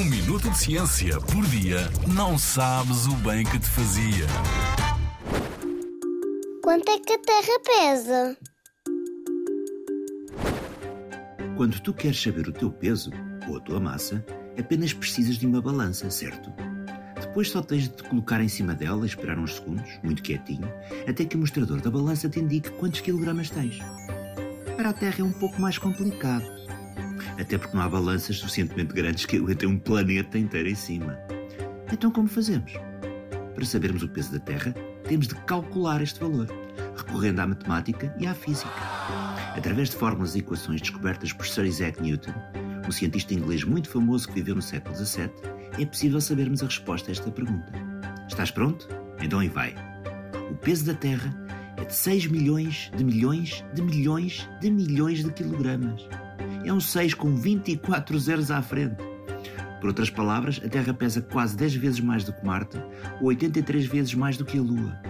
Um minuto de ciência por dia não sabes o bem que te fazia. Quanto é que a Terra pesa? Quando tu queres saber o teu peso ou a tua massa, apenas precisas de uma balança, certo? Depois só tens de te colocar em cima dela e esperar uns segundos, muito quietinho, até que o mostrador da balança te indique quantos quilogramas tens. Para a Terra é um pouco mais complicado. Até porque não há balanças suficientemente grandes que aguentem um planeta inteiro em cima. Então como fazemos? Para sabermos o peso da Terra, temos de calcular este valor, recorrendo à matemática e à física. Através de fórmulas e equações descobertas por Sir Isaac Newton, um cientista inglês muito famoso que viveu no século XVII, é possível sabermos a resposta a esta pergunta. Estás pronto? Então aí vai. O peso da Terra é de 6 milhões de milhões de milhões de milhões de quilogramas. É um 6 com 24 zeros à frente. Por outras palavras, a Terra pesa quase 10 vezes mais do que Marte ou 83 vezes mais do que a Lua.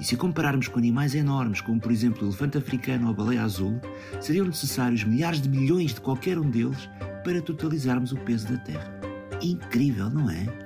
E se compararmos com animais enormes, como por exemplo o elefante africano ou a baleia azul, seriam necessários milhares de milhões de qualquer um deles para totalizarmos o peso da Terra. Incrível, não é?